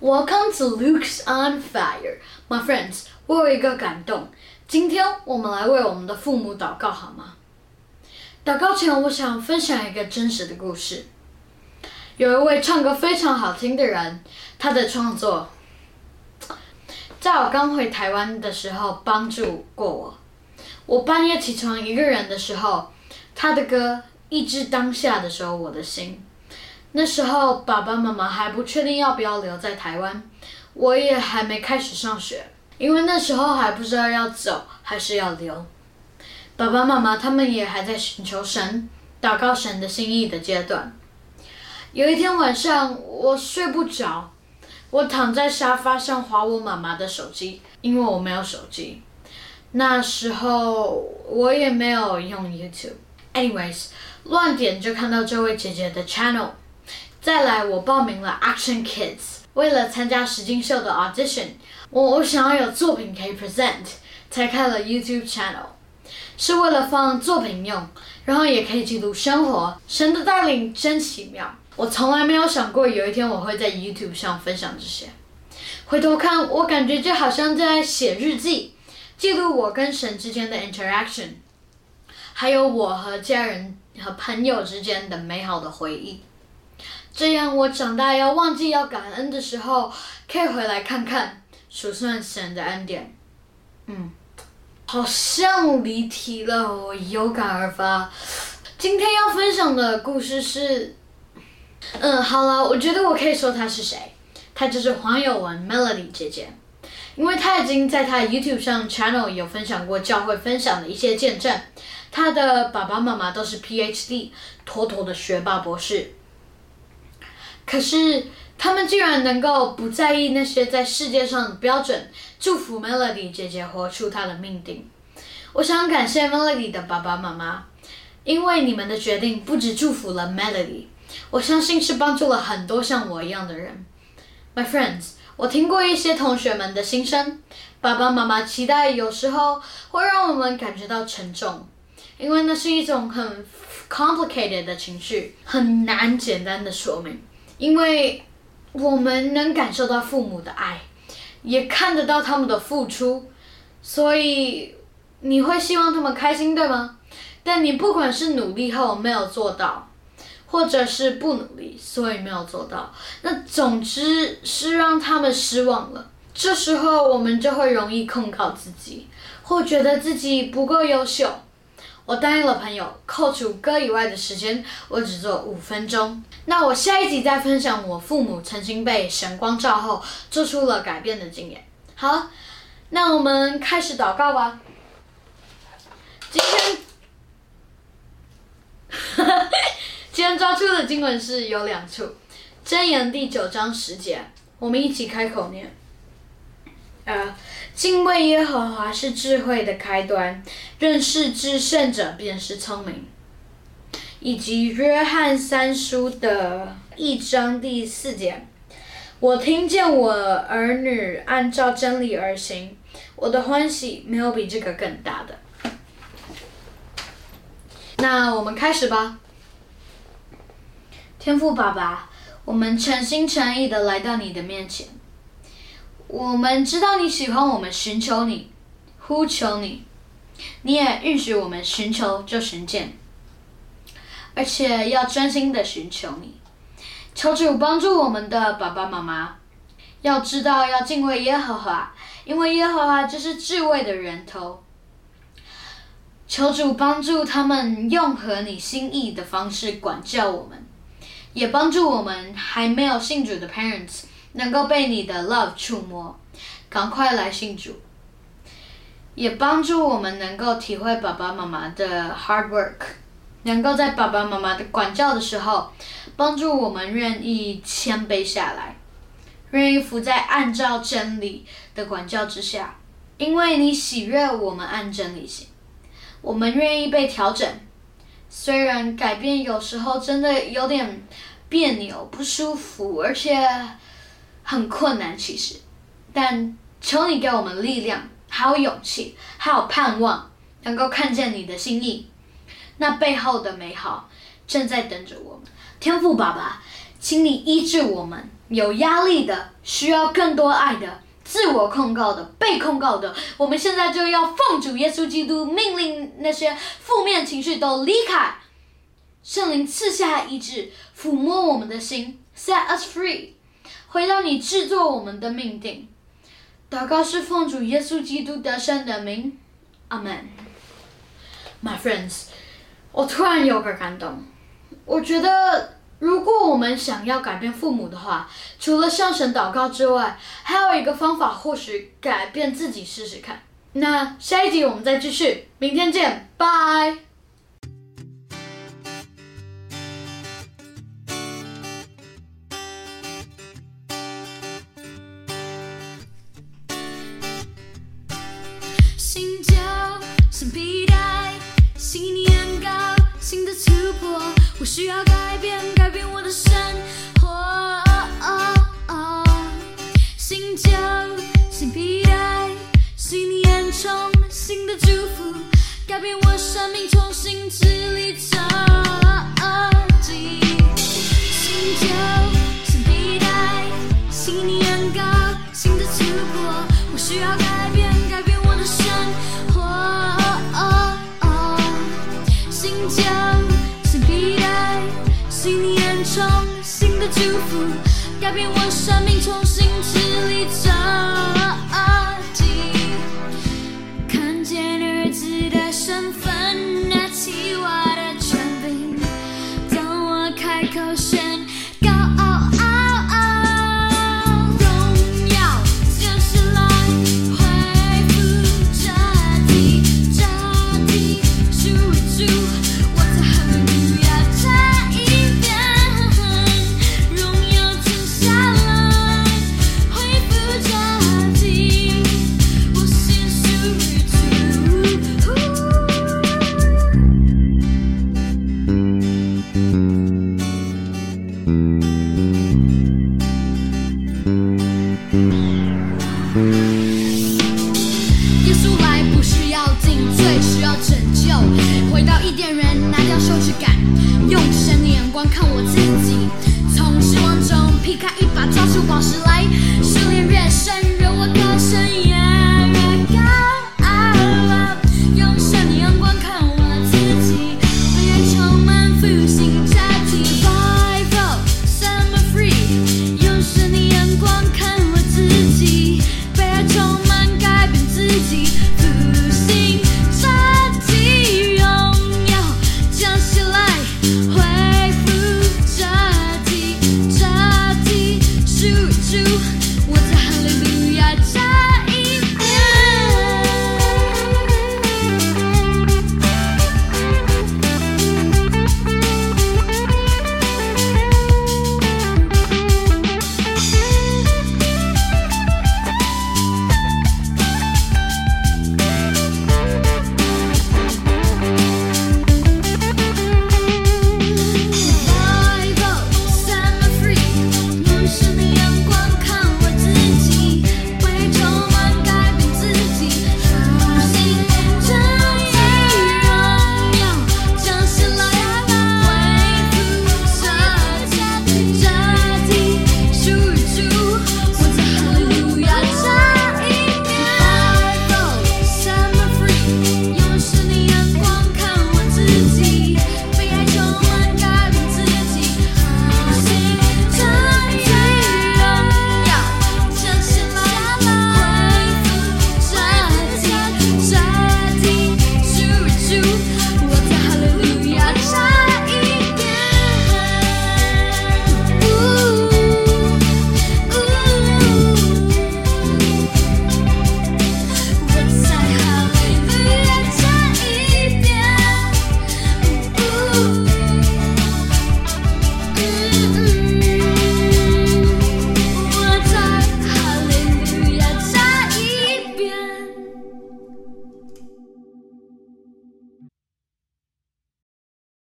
Welcome to Luke's on Fire, my friends. 我有一个感动，今天我们来为我们的父母祷告好吗？祷告前，我想分享一个真实的故事。有一位唱歌非常好听的人，他的创作，在我刚回台湾的时候帮助过我。我半夜起床一个人的时候，他的歌《一直当下》的时候，我的心。那时候爸爸妈妈还不确定要不要留在台湾，我也还没开始上学，因为那时候还不知道要走还是要留。爸爸妈妈他们也还在寻求神、祷告神的心意的阶段。有一天晚上我睡不着，我躺在沙发上划我妈妈的手机，因为我没有手机。那时候我也没有用 YouTube。Anyways，乱点就看到这位姐姐的 channel。再来，我报名了 Action Kids，为了参加实境秀的 audition，我我想要有作品可以 present，才开了 YouTube channel，是为了放作品用，然后也可以记录生活。神的带领真奇妙，我从来没有想过有一天我会在 YouTube 上分享这些。回头看，我感觉就好像在写日记，记录我跟神之间的 interaction，还有我和家人和朋友之间的美好的回忆。这样，我长大要忘记要感恩的时候，可以回来看看，数算神的恩典。嗯，好像离题了，我有感而发。今天要分享的故事是，嗯，好了，我觉得我可以说她是谁，她就是黄友文 Melody 姐姐，因为她已经在她 YouTube 上 channel 有分享过教会分享的一些见证，她的爸爸妈妈都是 PhD，妥妥的学霸博士。可是他们居然能够不在意那些在世界上的标准，祝福 Melody 姐姐活出她的命定。我想感谢 Melody 的爸爸妈妈，因为你们的决定不止祝福了 Melody，我相信是帮助了很多像我一样的人。My friends，我听过一些同学们的心声，爸爸妈妈期待有时候会让我们感觉到沉重，因为那是一种很 complicated 的情绪，很难简单的说明。因为我们能感受到父母的爱，也看得到他们的付出，所以你会希望他们开心，对吗？但你不管是努力后没有做到，或者是不努力所以没有做到，那总之是让他们失望了。这时候我们就会容易控告自己，或觉得自己不够优秀。我答应了朋友，扣除歌以外的时间，我只做五分钟。那我下一集再分享我父母曾经被神光照后做出了改变的经验。好，那我们开始祷告吧。今天，今天抓出的经文是有两处，箴言第九章十节，我们一起开口念。呃，敬畏耶和华是智慧的开端，认识至圣者便是聪明。以及约翰三书的一章第四节，我听见我儿女按照真理而行，我的欢喜没有比这个更大的。那我们开始吧。天父爸爸，我们诚心诚意的来到你的面前。我们知道你喜欢我们寻求你，呼求你，你也允许我们寻求就寻见，而且要专心的寻求你。求主帮助我们的爸爸妈妈，要知道要敬畏耶和华，因为耶和华就是智慧的源头。求主帮助他们用合你心意的方式管教我们，也帮助我们还没有信主的 parents。能够被你的 love 触摸，赶快来信主，也帮助我们能够体会爸爸妈妈的 hard work，能够在爸爸妈妈的管教的时候，帮助我们愿意谦卑下来，愿意伏在按照真理的管教之下，因为你喜悦我们按真理行，我们愿意被调整，虽然改变有时候真的有点别扭、不舒服，而且。很困难，其实，但求你给我们力量，还有勇气，还有盼望，能够看见你的心意，那背后的美好正在等着我们。天赋爸爸，请你医治我们，有压力的，需要更多爱的，自我控告的，被控告的，我们现在就要奉主耶稣基督命令那些负面情绪都离开。圣灵赐下医治，抚摸我们的心，set us free，回到你制作我们的命定。祷告是奉主耶稣基督得胜的名，阿门。My friends，我突然有个感动，我觉得如果我们想要改变父母的话，除了向神祷告之外，还有一个方法，或许改变自己试试看。那下一集我们再继续，明天见，拜。我需要改变，改变我的生活。新旧新皮带，新年充新的祝福，改变我生命，重新支离破碎。新旧新皮带，新年糕，新的突破。我需要改变，改变我的生活。新旧。祝福，改变我生命，重新治理这